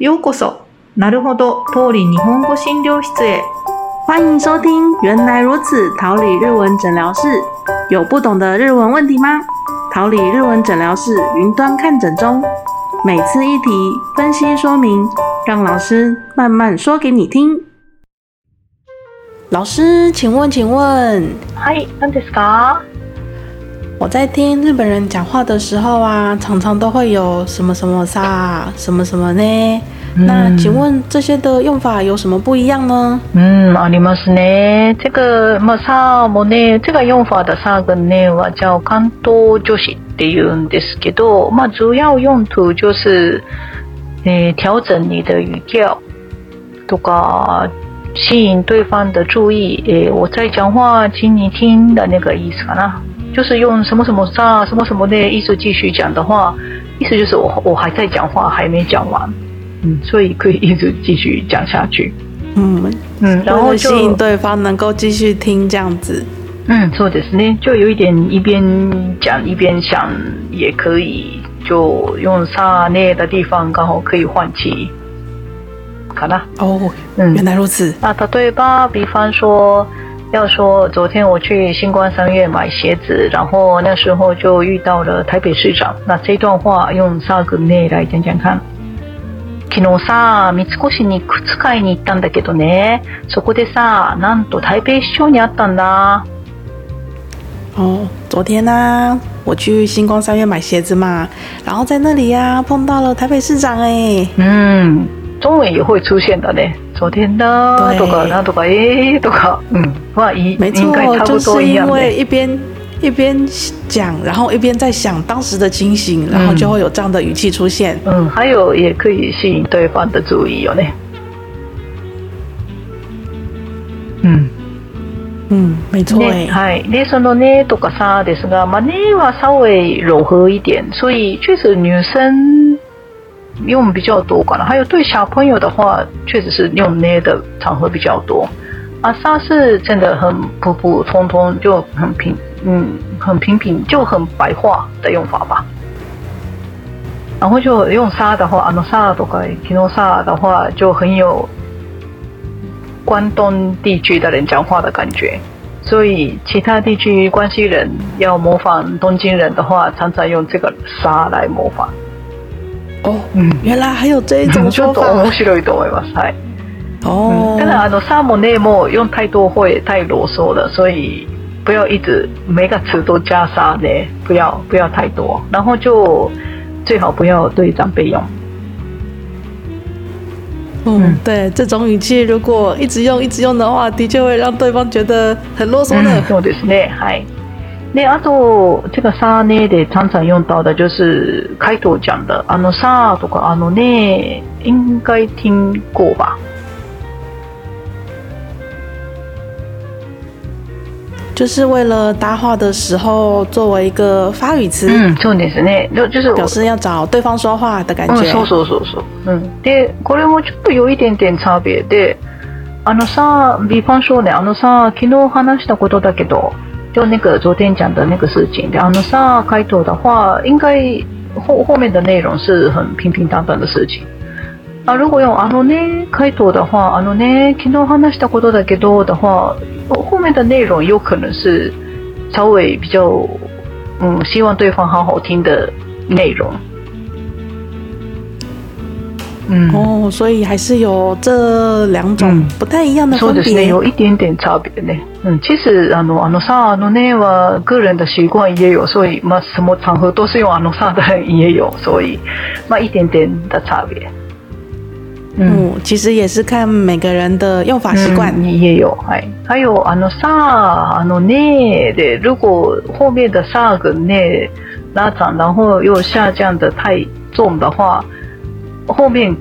ようこそ。なるほど、通り日本語診療室へ。欢迎收听《原来如此》桃李日文诊疗室。有不懂的日文问题吗？桃李日文诊疗室云端看诊中，每次一题分析说明，让老师慢慢说给你听。老师，请问，请问，はい、何ですか？ 我在听日本人讲话的时候啊，常常都会有什么什么さ、什么什么呢？那请问这些的用法有什么不一样呢？嗯，ありますね。这个まあさもね、这个用法的さ跟ねは叫関東女子って言うんですけど、まあ主要用途就是，诶、调整你的语调，とか吸引对方的注意。诶、我在讲话，请你听的那个意思かな。 就是用什么什么さ、什么什么的意思继续讲的话，意思就是我我还在讲话，还没讲完。嗯，所以可以一直继续讲下去。嗯，嗯，然后就为了吸引对方能够继续听这样子。嗯，そうですね，就有一点一边讲一边想也可以，就用さね的地方刚好可以换气，かな。哦，嗯原来如此。那例えば，比方说， 要说昨天我去星光三月买鞋子，然后那时候就遇到了台北市長。那这段话用さ跟ね来讲讲看。昨日さ、三越に靴買いに行ったんだけどね、そこでさ、なんと台北市長に会ったんだ。哦，昨天呢、我去星光三月买鞋子嘛，然后在那里呀、碰到了台北市长哎。うん、 中文也会出现的ね。昨天だ对とか、なんとか、えーとか、嗯，まあい没应该错，差不就是因多一样的。为一边一边讲，然后一边在想当时的情形，然后就会有这样的语气出现。嗯，还有也可以吸引对方的注意よね。嗯。嗯，没错ね、哎。はい。で、そのねとかさですが、まあねは稍微柔和一点，所以确实女生 用比较多かな。还有对小朋友的话，确实是用呢的场合比较多。啊，沙是真的很普普通通，就很平，嗯，很平平，就很白话的用法吧。然后就用沙的话，あの沙とか昨日沙的话，就很有关东地区的人讲话的感觉。所以其他地区关西人要模仿东京人的话，常常用这个沙来模仿。 哦，嗯，原来还有这一种ちょ说法っと面白いと思います。はい。哦。ただあの沙もねも用太多会太啰嗦了，所以不要一直每个词都加沙呢，不要不要太多，然后就最好不要对长辈用。嗯，对，这种语气如果一直用一直用的话，的确会让对方觉得很啰嗦嗯的。そうですね。はい。 で、あと、这个さねで常常用到的就是开头讲的あのさとかあのね，应该听过吧？就是为了搭话的时候作为一个发语词，嗯，そうですね。就就是表示要找对方说话的感うん、觉。そうそうそうそう。うん。で、これもちょっと有一点点差別で、あのさ、比方说ね、あのさ、昨日話したことだけど、就那个昨天讲的那个事情，あのさ开头的话，应该后后面的内容是很平平淡淡的事情。啊，如果用あのね开头的话，あのね昨日話したことだけど的话，后面的内容有可能是稍微比较，嗯，希望对方好好听的内容。 嗯，哦，所以还是有这两种嗯不太一样的分そうですね、别。有一点点差别ね。嗯，其实あのあのさあのねは个人的习惯也有，所以まあ什么场合都是用あのさ的人也有，所以まあ一点点的差别。嗯。嗯，其实也是看每个人的用法习惯。嗯也有，はい。还有あのさ、あのねで，如果后面的さ跟ね拉长，然后又下降的太重的话， 后面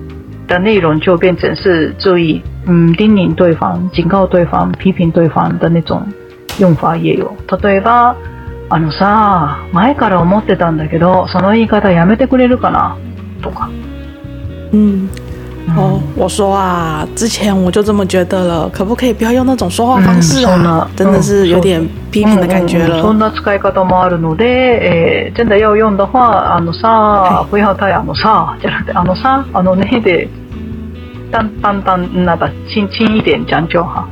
的内容就变成是注意，嗯，叮咛对方、警告对方、批评对方的那种用法也有。例えば、あのさ、前から思ってたんだけど、その言い方やめてくれるかな？とか。嗯，哦，我说啊，之前我就这么觉得了，可不可以不要用那种说话方式啊？嗯そんな真的是有点批评的感觉了。嗯嗯嗯そんな使い方もあるので、えー真的要用的话、あのさ、不要太あのさ、じゃなくて、あのさ、あのねで 当当当，那把轻轻一点讲就好。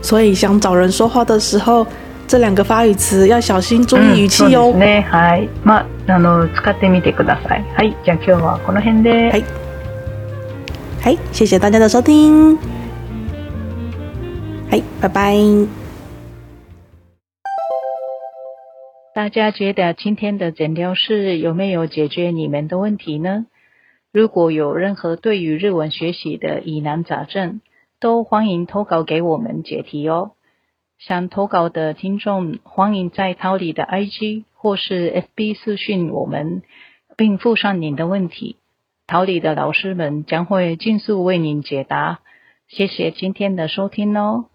所以想找人说话的时候，这两个发语词要小心注意语气そう哦です。ね。はい。まあ、 あの、使ってみてください。はい。じゃあ今日はこの辺で。はい嘿，谢谢大家的收听，嘿，拜拜。大家觉得今天的诊疗室有没有解决你们的问题呢？如果有任何对于日文学习的疑难杂症，都欢迎投稿给我们解题哦。想投稿的听众，欢迎在桃李的 IG 或是 FB 私讯我们，并附上您的问题。桃李的老师们将会尽速为您解答。谢谢今天的收听哦。